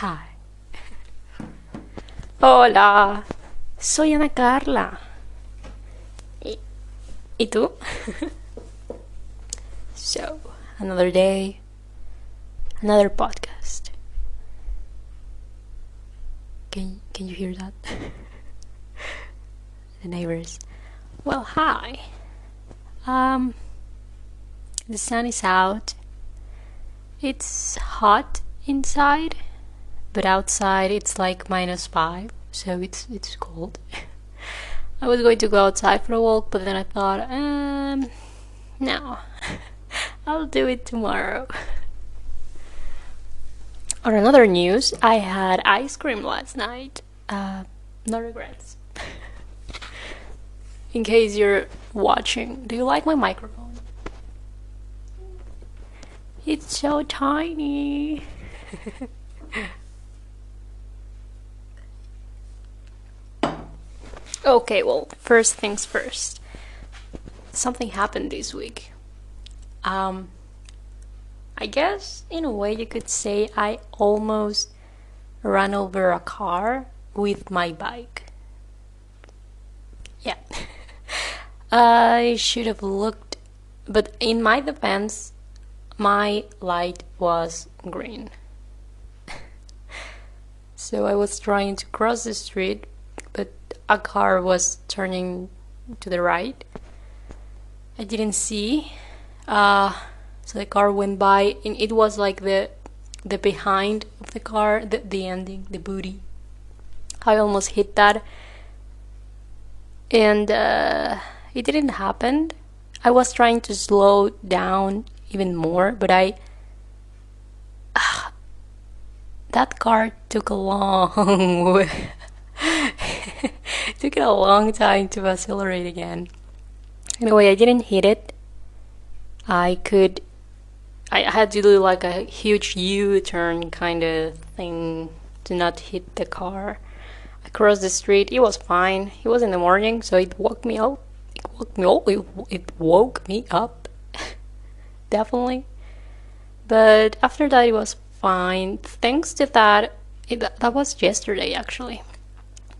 Hi. Hola. Soy Ana Carla. ¿Y, ¿y tú? so, another day, another podcast. Can can you hear that? the neighbors. Well, hi. Um the sun is out. It's hot inside, but outside it's like minus 5, so it's it's cold. I was going to go outside for a walk, but then I thought, um no. I'll do it tomorrow. On another news, I had ice cream last night. Uh, no regrets. In case you're watching, do you like my microphone? It's so tiny. Okay, well, first things first. Something happened this week. Um, I guess in a way you could say I almost ran over a car with my bike. Yeah. I should have looked, but in my defense, my light was green. so I was trying to cross the street, a car was turning to the right. I didn't see. Uh, so the car went by, and it was like the the behind of the car, the, the ending, the booty. I almost hit that, and uh, it didn't happen. I was trying to slow down even more, but I. Uh, that car took a long. took it a long time to accelerate again. Anyway, I didn't hit it. I could. I had to do like a huge U turn kind of thing to not hit the car. I crossed the street. It was fine. It was in the morning, so it woke me up. It woke me up. It, it woke me up. Definitely. But after that, it was fine. Thanks to that, it, that was yesterday actually.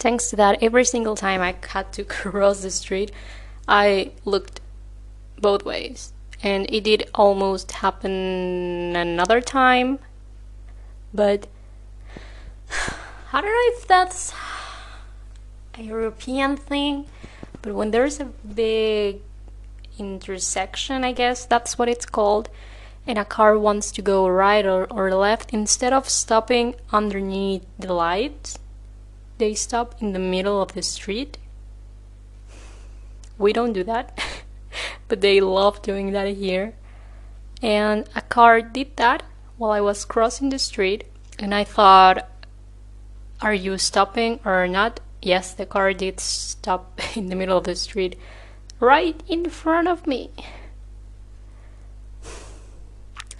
Thanks to that, every single time I had to cross the street, I looked both ways. And it did almost happen another time. But I don't know if that's a European thing, but when there's a big intersection, I guess that's what it's called, and a car wants to go right or, or left, instead of stopping underneath the lights, they stop in the middle of the street. We don't do that, but they love doing that here. And a car did that while I was crossing the street, and I thought, Are you stopping or not? Yes, the car did stop in the middle of the street, right in front of me.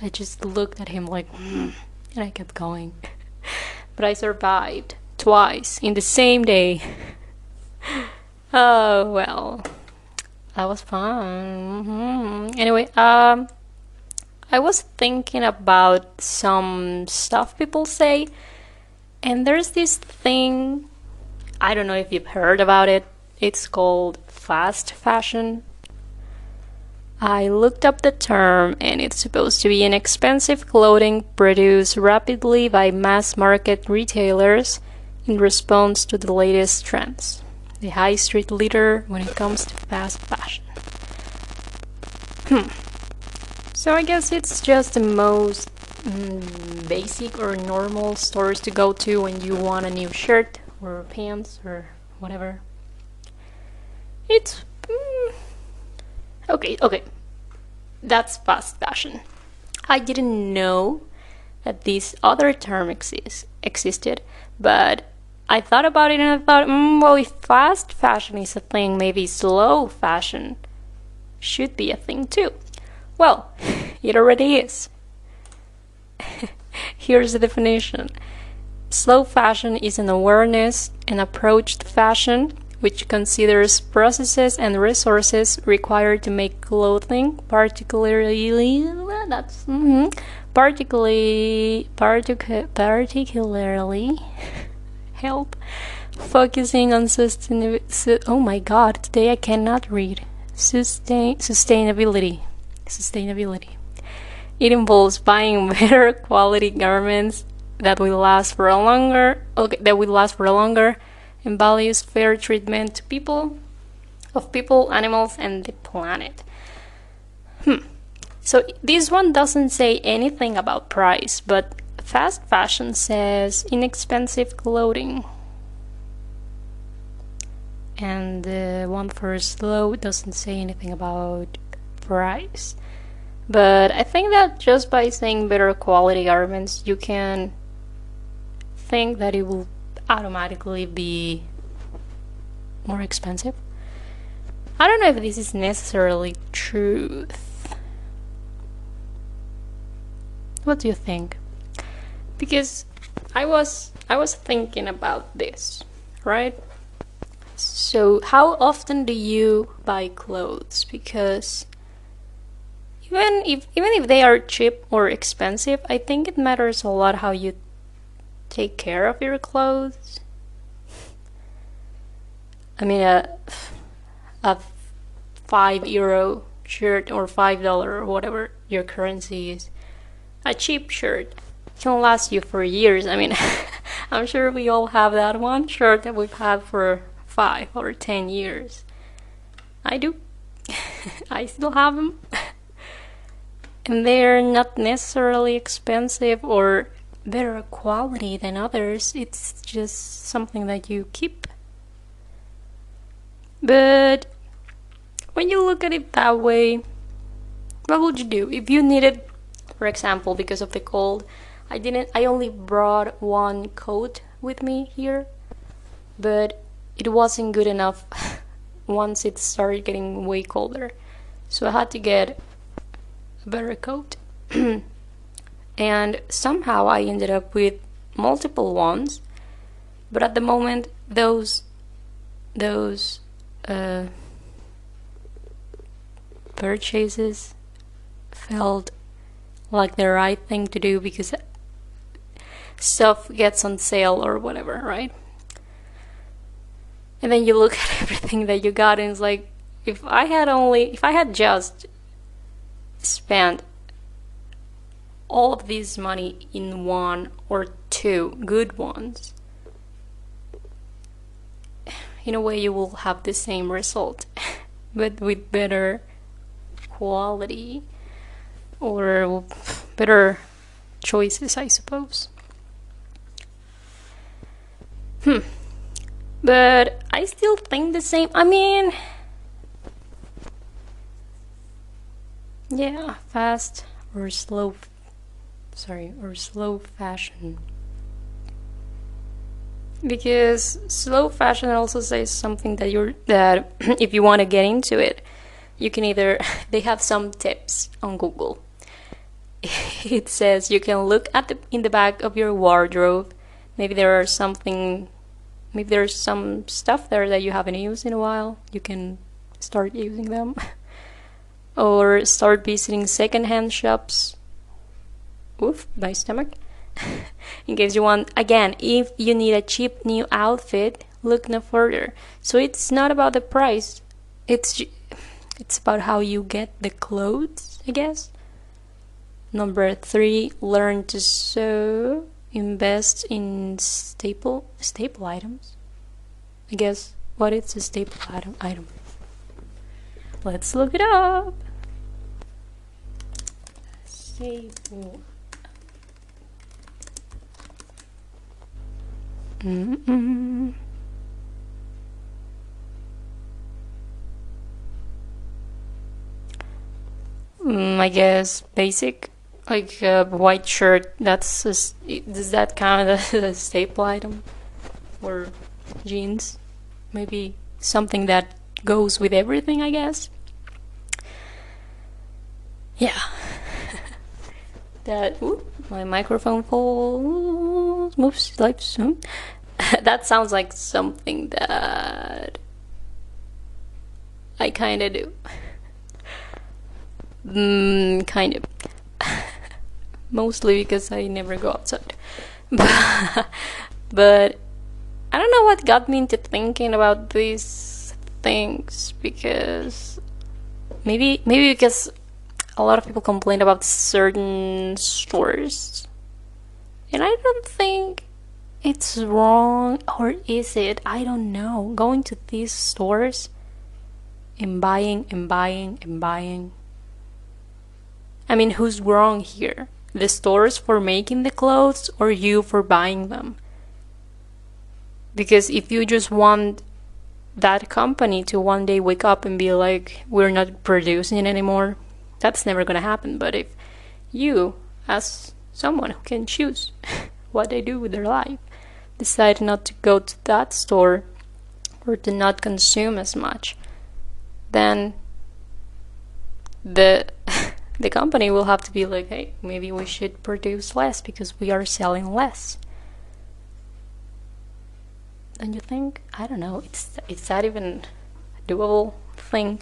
I just looked at him like, mm, and I kept going. but I survived twice in the same day. oh well, that was fun. Mm-hmm. Anyway, um, I was thinking about some stuff people say, and there's this thing. I don't know if you've heard about it. It's called fast fashion. I looked up the term, and it's supposed to be an expensive clothing produced rapidly by mass market retailers in response to the latest trends. The high street leader when it comes to fast fashion. Hmm. So I guess it's just the most mm, basic or normal stores to go to when you want a new shirt or pants or whatever. It's mm, okay. Okay, that's fast fashion. I didn't know that this other term exists existed, but I thought about it and I thought, mm, well, if fast fashion is a thing, maybe slow fashion should be a thing too. Well, it already is. Here's the definition Slow fashion is an awareness and approach to fashion which considers processes and resources required to make clothing particularly that's mm-hmm, particularly partic- particularly help focusing on sustainability. Su- oh my god, today I cannot read. Sustain sustainability. Sustainability. It involves buying better quality garments that will last for a longer okay, that will last for a longer and values fair treatment to people of people, animals and the planet. Hmm. So this one doesn't say anything about price, but fast fashion says inexpensive clothing. And the one for slow doesn't say anything about price. But I think that just by saying better quality garments, you can think that it will automatically be more expensive. I don't know if this is necessarily truth. What do you think? Because I was I was thinking about this, right? So, how often do you buy clothes? Because even if even if they are cheap or expensive, I think it matters a lot how you take care of your clothes. I mean, a a five euro shirt or five dollar or whatever your currency is a cheap shirt can last you for years. I mean, I'm sure we all have that one shirt that we've had for five or ten years. I do. I still have them. and they're not necessarily expensive or better quality than others. It's just something that you keep. But when you look at it that way, what would you do if you needed for example, because of the cold, I didn't I only brought one coat with me here, but it wasn't good enough once it started getting way colder. So I had to get a better coat. and somehow I ended up with multiple ones, but at the moment those those uh, purchases felt like the right thing to do because stuff gets on sale or whatever, right? And then you look at everything that you got and it's like if I had only if I had just spent all of this money in one or two good ones in a way you will have the same result but with better quality or better choices, I suppose. Hmm. But I still think the same. I mean, yeah, fast or slow. Sorry, or slow fashion. Because slow fashion also says something that you're that if you want to get into it, you can either they have some tips on Google it says you can look at the in the back of your wardrobe. Maybe there are something maybe there's some stuff there that you haven't used in a while. You can start using them. or start visiting secondhand shops. Oof, my stomach. in case you want again, if you need a cheap new outfit, look no further. So it's not about the price. It's it's about how you get the clothes, I guess. Number three, learn to sew. Invest in staple staple items. I guess what is a staple item item? Let's look it up. Staple. Mm-mm. Mm, I guess basic like a white shirt that's a, does that count as a staple item? Or jeans? Maybe something that goes with everything i guess? Yeah. That ooh, my microphone falls. Moves like soon that sounds like something that i kind of do. Mm, kind of mostly because I never go outside. but I don't know what got me into thinking about these things because maybe maybe because a lot of people complain about certain stores. And I don't think it's wrong or is it? I don't know. Going to these stores and buying and buying and buying. I mean, who's wrong here? The stores for making the clothes or you for buying them? Because if you just want that company to one day wake up and be like, we're not producing anymore, that's never gonna happen. But if you, as someone who can choose what they do with their life, decide not to go to that store or to not consume as much, then the the company will have to be like, hey, maybe we should produce less because we are selling less. Don't you think? I don't know. It's it's that even a doable thing.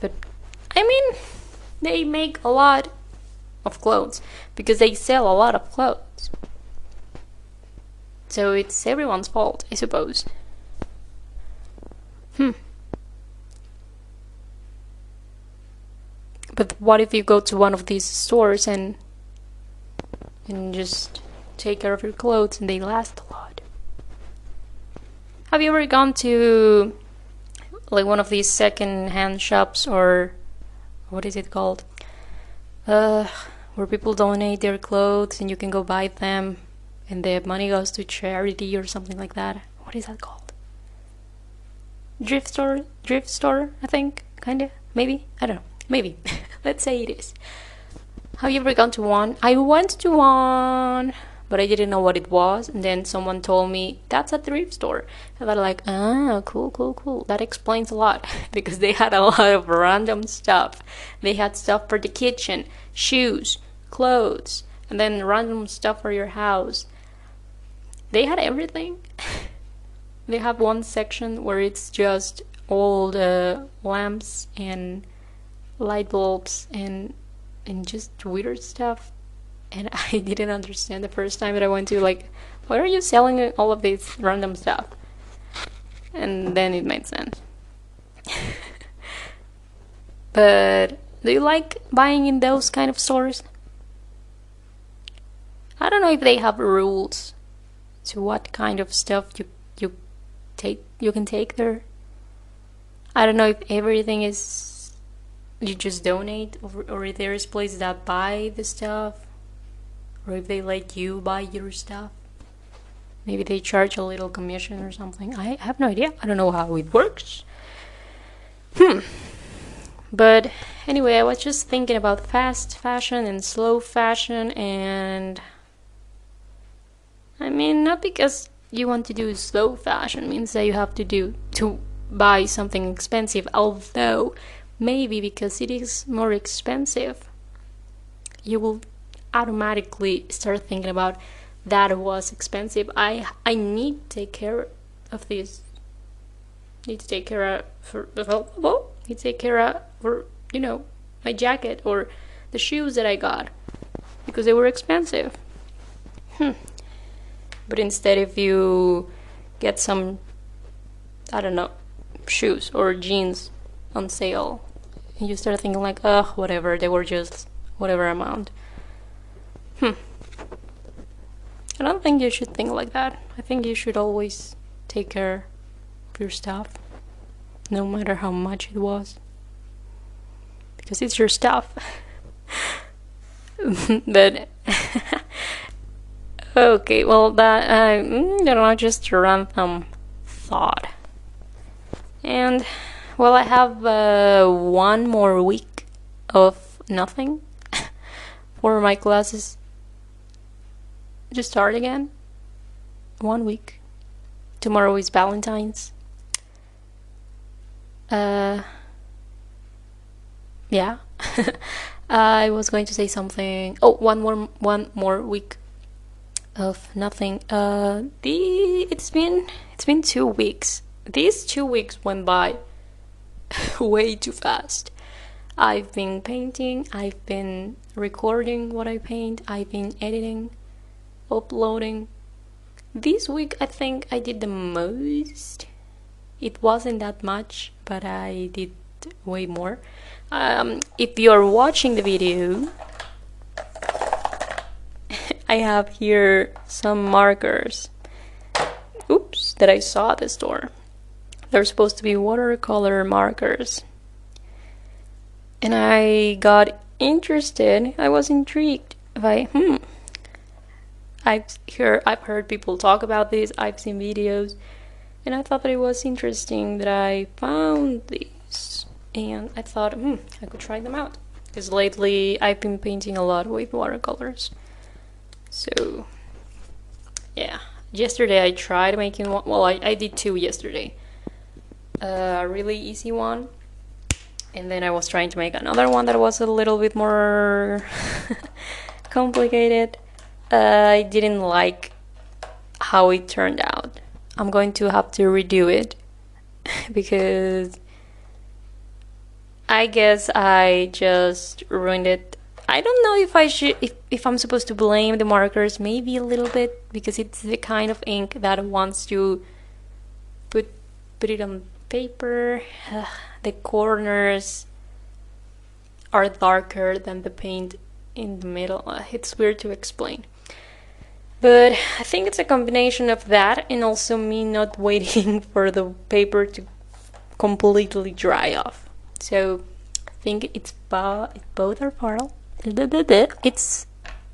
But I mean, they make a lot of clothes because they sell a lot of clothes. So it's everyone's fault, I suppose. Hmm. But what if you go to one of these stores and and just take care of your clothes and they last a lot? Have you ever gone to like one of these second-hand shops or what is it called? Uh, where people donate their clothes and you can go buy them and the money goes to charity or something like that. What is that called? Drift store? Drift store, I think. Kinda? Maybe? I don't know. Maybe. Let's say it is. Have you ever gone to one? I went to one, but I didn't know what it was. And then someone told me that's a thrift store. And I was like, ah, cool, cool, cool. That explains a lot because they had a lot of random stuff. They had stuff for the kitchen, shoes, clothes, and then random stuff for your house they had everything. they have one section where it's just all the lamps and light bulbs and and just weird stuff. And I didn't understand the first time that I went to like, why are you selling all of this random stuff? And then it made sense. but do you like buying in those kind of stores? I don't know if they have rules to what kind of stuff you you take you can take there. I don't know if everything is you just donate or, or if there is places that buy the stuff or if they let you buy your stuff. Maybe they charge a little commission or something. I have no idea. I don't know how it works. Hmm. But anyway, I was just thinking about fast fashion and slow fashion and I mean, not because you want to do slow fashion means that you have to do to buy something expensive, although maybe because it is more expensive, you will automatically start thinking about that was expensive. I I need to take care of this. Need to take care of for well, need to take care of for you know my jacket or the shoes that I got because they were expensive. Hmm. But instead, if you get some, I don't know, shoes or jeans on sale, you start thinking like, ugh, whatever, they were just whatever amount. Hmm. I don't think you should think like that. I think you should always take care of your stuff, no matter how much it was. Because it's your stuff. but Okay, well, that, uh, don't know, just a random thought. And, well, I have uh, one more week of nothing for my classes to start again. One week. Tomorrow is Valentine's. Uh, yeah. I was going to say something. Oh, one more, one more week of nothing. Uh, the it's been it's been two weeks. These two weeks went by way too fast. I've been painting, I've been recording what I paint, I've been editing, uploading. This week I think I did the most. It wasn't that much, but I did way more. Um, if you're watching the video, I have here some markers. Oops, that I saw at the store. They're supposed to be watercolor markers. And I got interested. I was intrigued by hmm. I've heard I've heard people talk about this. I've seen videos, and I thought that it was interesting that I found these, and I thought hmm I could try them out. Because lately I've been painting a lot with watercolors. So yeah, yesterday I tried making one. Well, I, I did two yesterday. A really easy one, and then I was trying to make another one that was a little bit more complicated. Uh, I didn't like how it turned out. I'm going to have to redo it because I guess I just ruined it I don't know if I should if, if I'm supposed to blame the markers maybe a little bit because it's the kind of ink that wants to put put it on paper. the corners are darker than the paint in the middle. Uh, it's weird to explain. But I think it's a combination of that and also me not waiting for the paper to completely dry off. So I think it's bo- both are part it's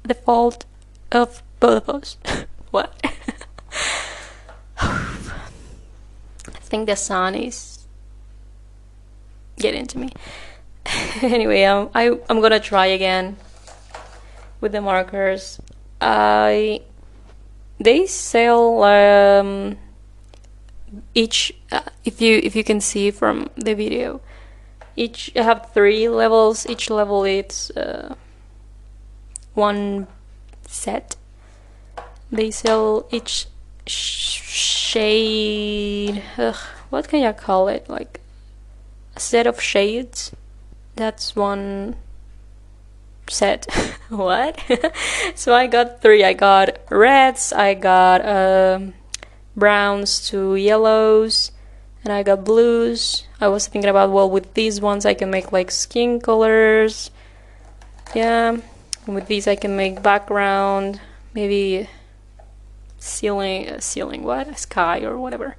the fault of both of us. what? I think the sun is getting to me. anyway, um, I I'm gonna try again with the markers. I they sell um, each uh, if you if you can see from the video each I have three levels each level is uh, one set they sell each shade ugh, what can you call it like a set of shades that's one set what so i got three i got reds i got um, browns to yellows and I got blues. I was thinking about well with these ones I can make like skin colors. Yeah. And with these I can make background, maybe ceiling uh, ceiling what? A sky or whatever.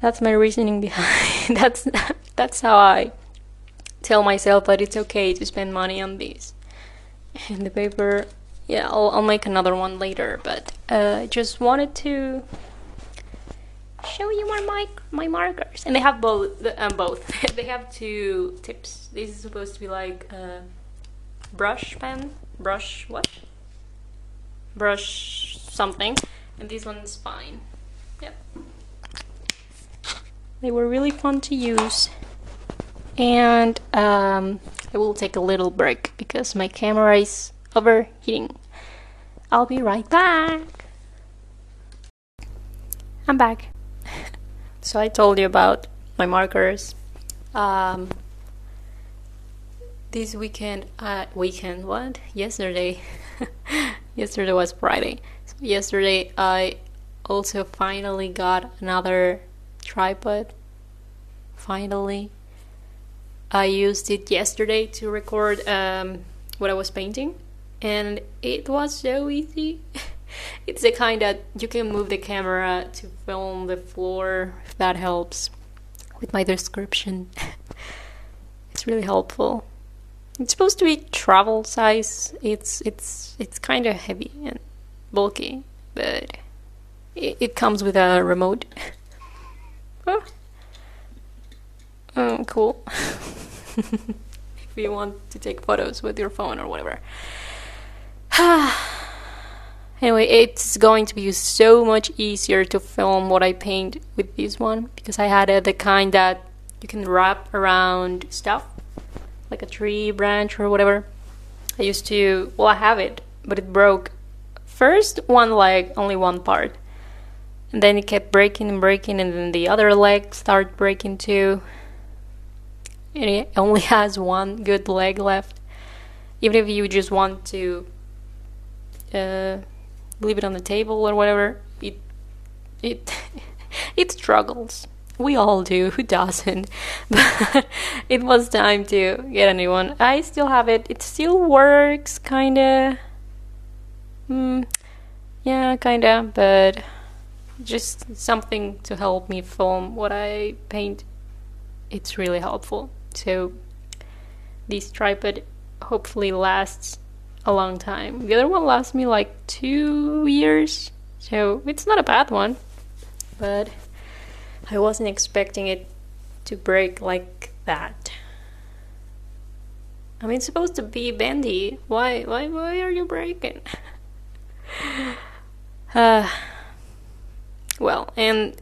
That's my reasoning behind. that's that's how I tell myself that it's okay to spend money on these. And the paper, yeah, I'll, I'll make another one later, but uh, I just wanted to show you my mic my markers and they have both um, both they have two tips this is supposed to be like a brush pen brush what brush something and this one's fine yep they were really fun to use and um, I will take a little break because my camera is overheating I'll be right back I'm back so I told you about my markers. Um, this weekend, uh, weekend, what? Yesterday. yesterday was Friday. So yesterday, I also finally got another tripod. Finally. I used it yesterday to record um, what I was painting, and it was so easy. it's the kind that you can move the camera to film the floor if that helps with my description. it's really helpful. It's supposed to be travel size. It's it's it's kind of heavy and bulky, but it, it comes with a remote. oh. oh, cool. if you want to take photos with your phone or whatever. Anyway, it's going to be so much easier to film what I paint with this one because I had uh, the kind that you can wrap around stuff like a tree branch or whatever. I used to, well, I have it, but it broke. First, one leg, only one part. And then it kept breaking and breaking, and then the other leg started breaking too. And it only has one good leg left. Even if you just want to uh, leave it on the table or whatever, it it it struggles. We all do. Who doesn't? But it was time to get a new one. I still have it. It still works, kinda. Mm, yeah, kinda. But just something to help me film what I paint. It's really helpful. So this tripod hopefully lasts a long time. The other one lasts me like two years, so it's not a bad one. But I wasn't expecting it to break like that. I mean, it's supposed to be bendy. Why, why, why are you breaking? uh, well, and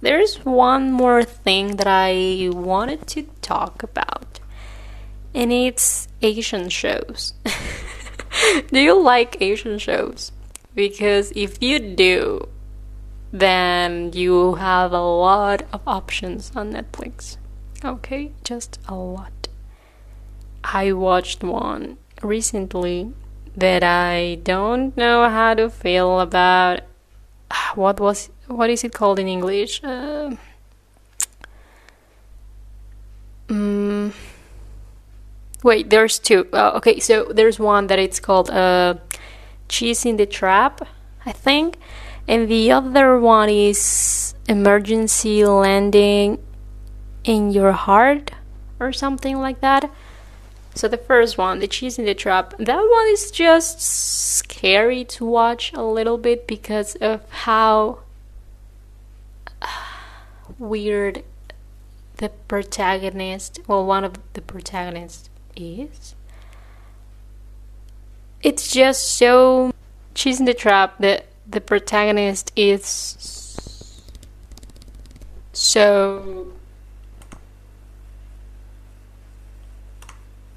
there's one more thing that I wanted to talk about, and it's Asian shows. do you like Asian shows? Because if you do, then you have a lot of options on Netflix. Okay, just a lot. I watched one recently that I don't know how to feel about. What was what is it called in English? Uh, um, wait, there's two. Uh, okay, so there's one that it's called uh, "Cheese in the Trap," I think, and the other one is "Emergency Landing in Your Heart" or something like that. So the first one, the cheese in the trap, that one is just scary to watch a little bit because of how uh, weird the protagonist, well, one of the protagonists is. It's just so cheese in the trap that the protagonist is so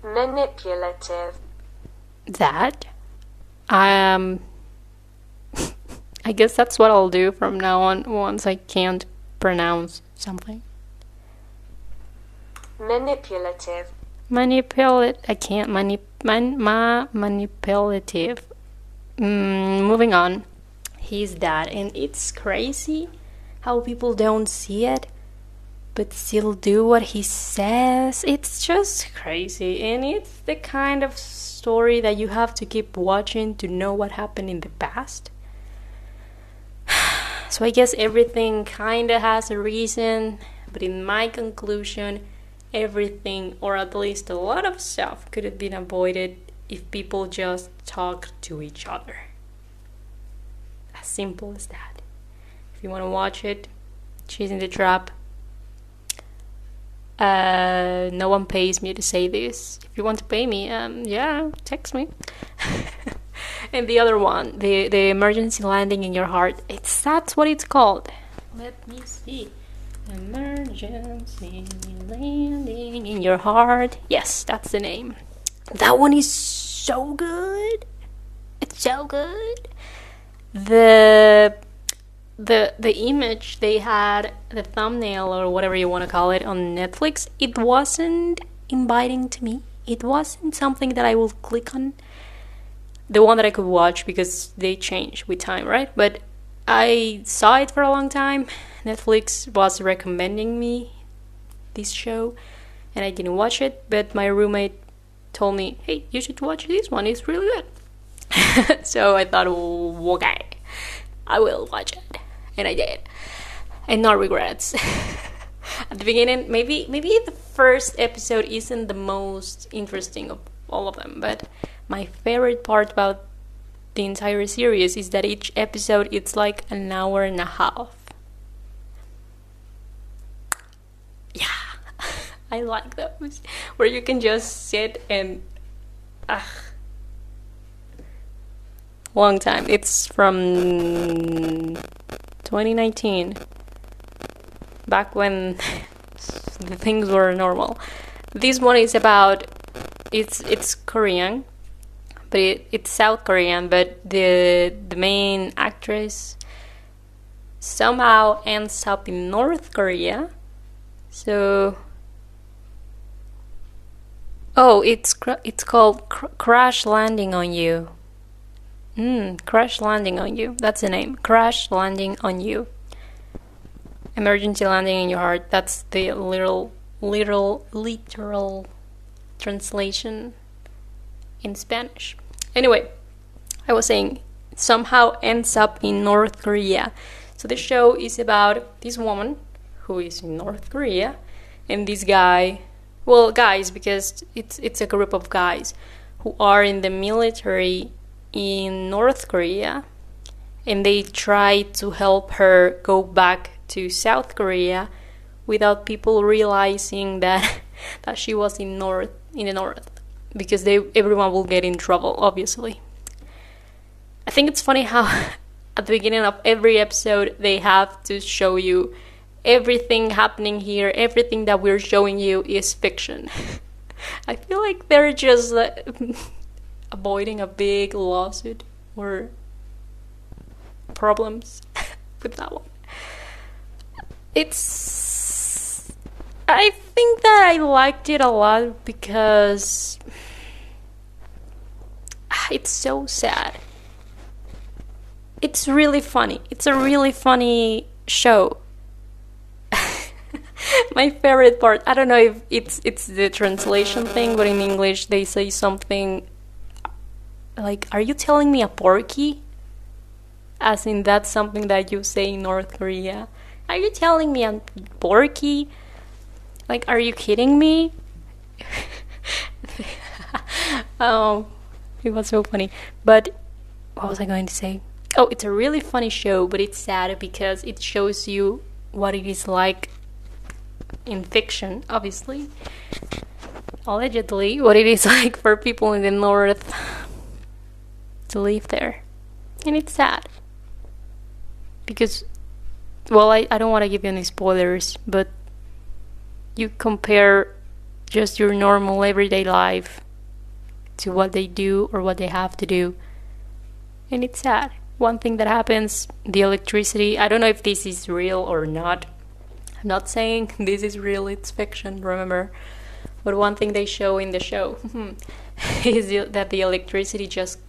manipulative. That um I guess that's what I'll do from now on once I can't pronounce something. Manipulative. Manipulate I can't manip man ma manipulative. Mm, moving on. He's that and it's crazy how people don't see it but still do what he says. It's just crazy. And it's the kind of story that you have to keep watching to know what happened in the past. So I guess everything kind of has a reason, but in my conclusion, everything, or at least a lot of stuff, could have been avoided if people just talked to each other. Simple as that. If you want to watch it, Cheese in the Trap, uh, no one pays me to say this. If you want to pay me, um, yeah, text me. and the other one, the the emergency landing in your heart. It's that's what it's called. Let me see. Emergency landing in your heart. Yes, that's the name. That one is so good. It's so good. The the the image they had the thumbnail or whatever you want to call it on Netflix it wasn't inviting to me. It wasn't something that I will click on. The one that I could watch because they change with time right? But I saw it for a long time. Netflix was recommending me this show and I didn't watch it but my roommate told me hey you should watch this one. It's really good so I thought okay I will watch it and I did, and no regrets. At the beginning, maybe maybe the first episode isn't the most interesting of all of them, but my favorite part about the entire series is that each episode it's like an hour and a half. Yeah, I like those where you can just sit and ah long time. It's from 2019, back when the things were normal. This one is about it's it's Korean, but it, it's South Korean. But the the main actress somehow ends up in North Korea. So Oh, it's it's called cr- Crash Landing on You. Mm, Crash Landing on You. That's the name. Crash Landing on You. Emergency landing in your heart. That's the literal, literal, literal translation in Spanish. Anyway, I was saying somehow ends up in North Korea. So the show is about this woman who is in North Korea and this guy, well, guys because it's it's a group of guys who are in the military in North Korea and they try to help her go back to South Korea without people realizing that that she was in north in the north because they everyone will get in trouble obviously. I think it's funny how at the beginning of every episode they have to show you everything happening here, everything that we're showing you is fiction. I feel like they're just uh, avoiding a big lawsuit or problems with that one. It's. I think that I liked it a lot because it's so sad. It's really funny. It's a really funny show. My favorite part, I don't know if it's it's the translation thing, but in English they say something like are you telling me a porky? As in that's something that you say in North Korea. Are you telling me a porky? Like are you kidding me? oh, it was so funny. But what was I going to say? Oh, it's a really funny show, but it's sad because it shows you what it is like in fiction, obviously. Allegedly, what it is like for people in the north to live there. And it's sad. Because, well, I, I don't want to give you any spoilers, but you compare just your normal everyday life to what they do or what they have to do. And it's sad. One thing that happens the electricity, I don't know if this is real or not. I'm not saying this is real, it's fiction, remember. But one thing they show in the show is that the electricity just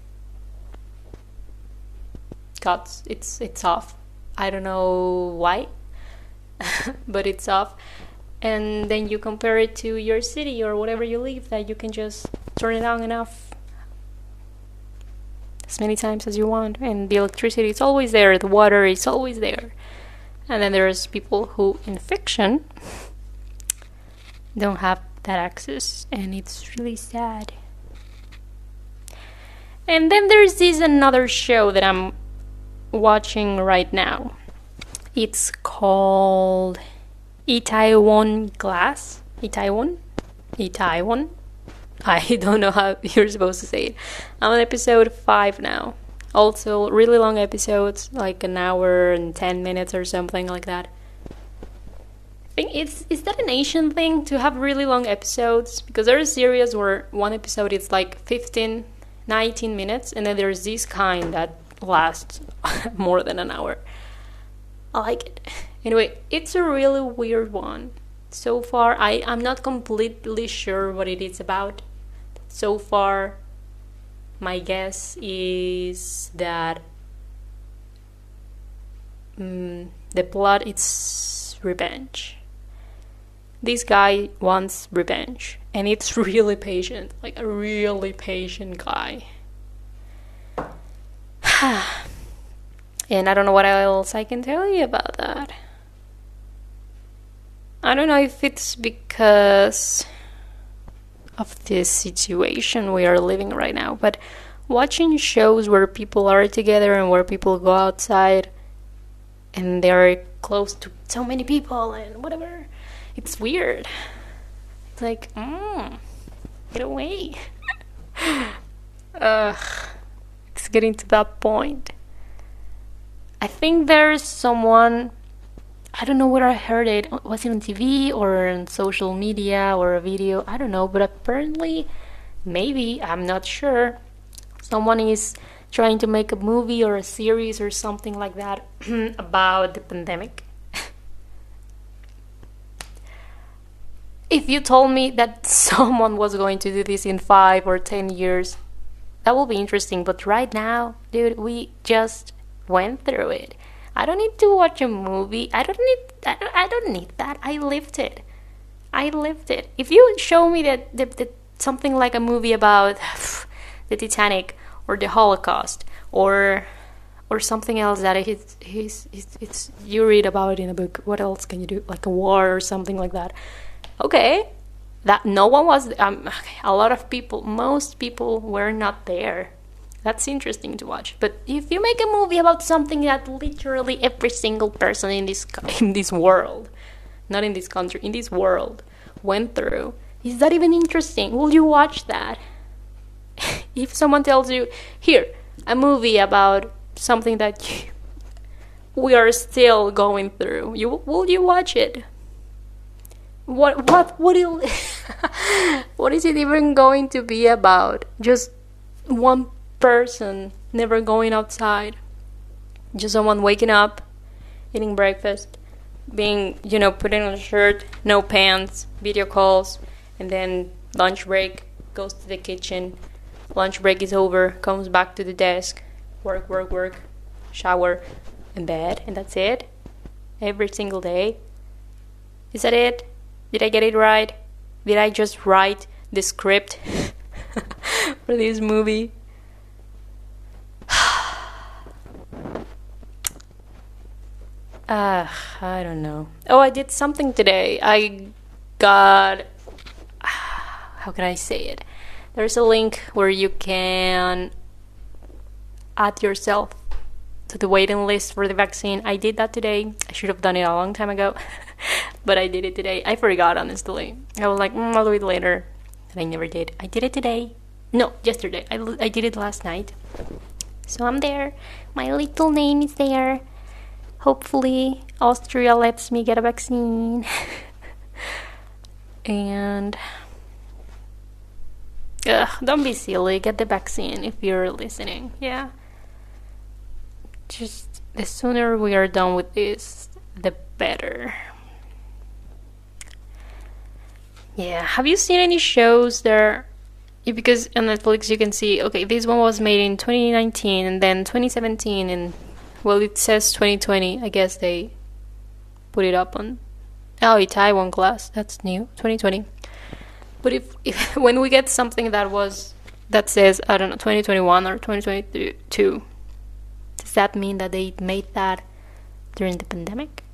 It's it's off. I don't know why, but it's off. And then you compare it to your city or whatever you live that you can just turn it on and off as many times as you want and the electricity is always there the water is always there and then there's people who in fiction don't have that access and it's really sad and then there's this another show that i'm watching right now it's called Itaewon Class itaewon itaewon I don't know how you're supposed to say it. I'm on episode 5 now. Also, really long episodes, like an hour and 10 minutes or something like that. I think it's is that an Asian thing to have really long episodes? Because there are series where one episode is like 15, 19 minutes, and then there's this kind that lasts more than an hour. I like it. Anyway, it's a really weird one. So far, I, I'm not completely sure what it is about so far my guess is that um, the plot is revenge this guy wants revenge and it's really patient like a really patient guy and i don't know what else i can tell you about that i don't know if it's because of this situation we are living right now. But watching shows where people are together and where people go outside and they're close to so many people and whatever, it's weird. It's like, mm, get away. Ugh, getting to that point. I think there's someone I don't know where I heard it. Was it on TV or on social media or a video? I don't know, but apparently, maybe, I'm not sure. Someone is trying to make a movie or a series or something like that about the pandemic. if you told me that someone was going to do this in five or ten years, that will be interesting. But right now, dude, we just went through it. I don't need to watch a movie. I don't need. I don't, I don't need that. I lived it. I lived it. If you show me that, that, that something like a movie about the Titanic or the Holocaust or or something else that he's, it's you read about it in a book. What else can you do? Like a war or something like that. Okay, that no one was. Um, a lot of people, most people were not there. That's interesting to watch. But if you make a movie about something that literally every single person in this in this world, not in this country, in this world, went through, is that even interesting? Will you watch that? if someone tells you, here, a movie about something that you, we are still going through, you will you watch it? What what what will what is it even going to be about? Just one person never going outside. Just someone waking up, eating breakfast, being, you know, putting on a shirt, no pants, video calls, and then lunch break, goes to the kitchen. Lunch break is over, comes back to the desk, work, work, work, shower, and bed, and that's it. Every single day. Is that it? Did I get it right? Did I just write the script for this movie? Uh, I don't know. Oh, I did something today. I got. How can I say it? There's a link where you can add yourself to the waiting list for the vaccine. I did that today. I should have done it a long time ago, but I did it today. I forgot, honestly. I was like, mm, I'll do it later. And I never did. I did it today. No, yesterday. I, I did it last night. So I'm there. My little name is there. Hopefully, Austria lets me get a vaccine. and. Ugh, don't be silly. Get the vaccine if you're listening. Yeah. Just the sooner we are done with this, the better. Yeah. Have you seen any shows there? Because on Netflix you can see, okay, this one was made in 2019 and then 2017 and well, it says 2020. I guess they put it up on. Oh, Itaewon Class. That's new. 2020. But if, if when we get something that was that says I don't know 2021 or 2022, does that mean that they made that during the pandemic?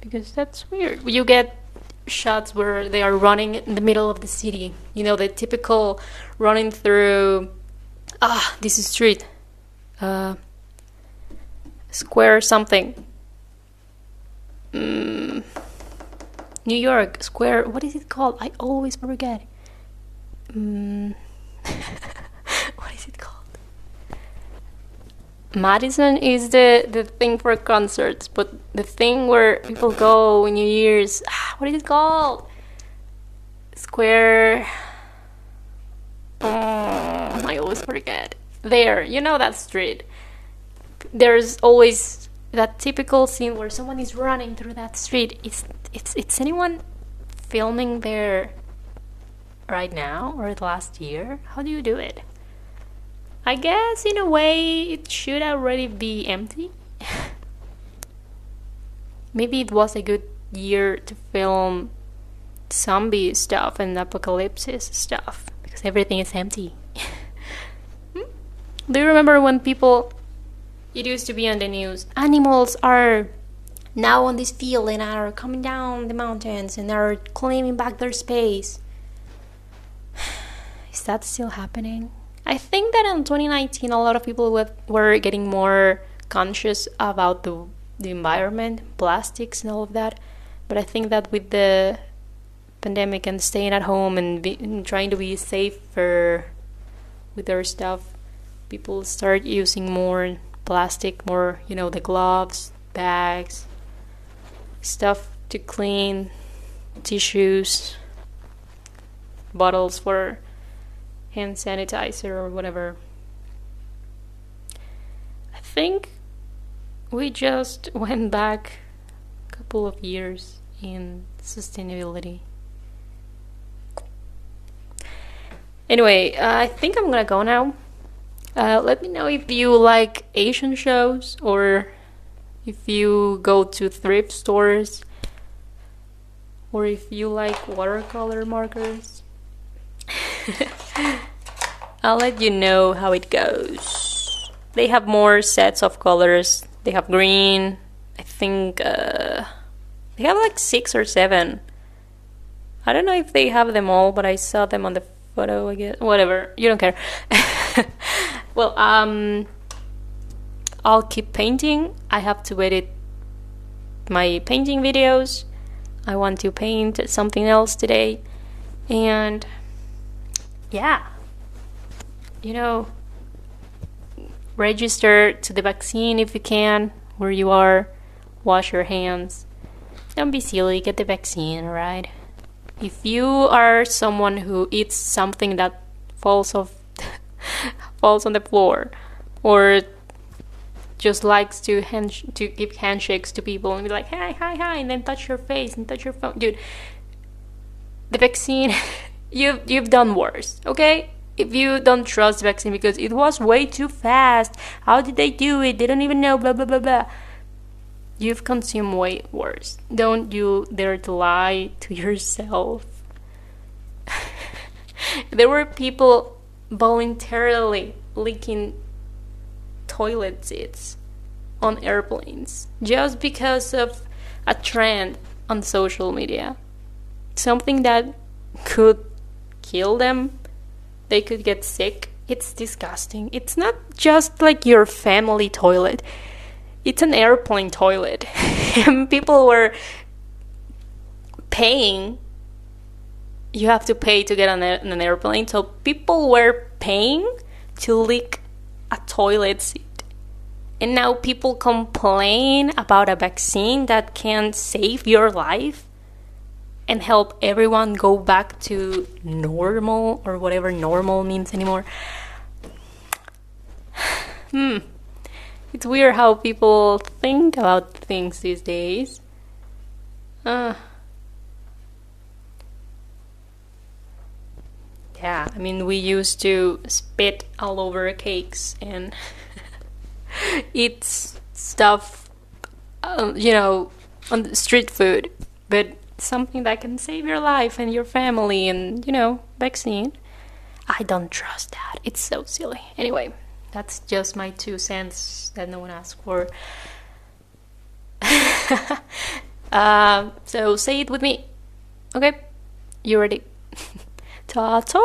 Because that's weird. You get shots where they are running in the middle of the city. You know the typical running through ah this is street. Uh, square something. Mm, New York Square. What is it called? I always forget. Mm, what is it called? Madison is the the thing for concerts, but the thing where people go in New Year's. What is it called? Square. Oh, I always forget. There, you know that street there's always that typical scene where someone is running through that street. Is it's it's anyone filming there right now or the last year? How do you do it? I guess in a way it should already be empty. Maybe it was a good year to film zombie stuff and apocalypse stuff because everything is empty. Hmm? do you remember when people it used to be on the news. Animals are now on this field and are coming down the mountains and are claiming back their space. Is that still happening? I think that in 2019, a lot of people were getting more conscious about the, the environment, plastics, and all of that. But I think that with the pandemic and staying at home and, be, and trying to be safer with their stuff, people start using more plastic, more, you know, the gloves, bags, stuff to clean, tissues, bottles for hand sanitizer or whatever. I think we just went back couple of years in sustainability. Anyway, uh, I think I'm gonna go now. Uh, let me know if you like Asian shows or if you go to thrift stores or if you like watercolor markers. I'll let you know how it goes. They have more sets of colors. They have green. I think uh, they have like six or seven. I don't know if they have them all, but I saw them on the photo. I guess whatever. You don't care. well, um, I'll keep painting. I have to edit my painting videos. I want to paint something else today, and yeah, you know, register to the vaccine if you can where you are. Wash your hands. Don't be silly. Get the vaccine, alright? If you are someone who eats something that falls off, falls on the floor, or just likes to hand to give handshakes to people and be like hi hi hi and then touch your face and touch your phone dude the vaccine you've you've done worse okay if you don't trust the vaccine because it was way too fast how did they do it they don't even know blah blah blah blah you've consumed way worse don't you dare to lie to yourself there were people voluntarily licking toilet seats on airplanes just because of a trend on social media. Something that could kill them, they could get sick. It's disgusting. It's not just like your family toilet, it's an airplane toilet. And people were paying. You have to pay to get on, an airplane, so people were paying to lick a toilet seat. And now people complain about a vaccine that can save your life and help everyone go back to normal or whatever normal means anymore. Hmm. It's weird how people think about things these days. Uh, yeah, I mean, we used to spit all over cakes and eat stuff, um, you know, on street food, but something that can save your life and your family and, you know, vaccine. I don't trust that. It's so silly. Anyway, that's just my two cents that no one asked for. uh, so say it with me. Okay? You ready? Ta ta!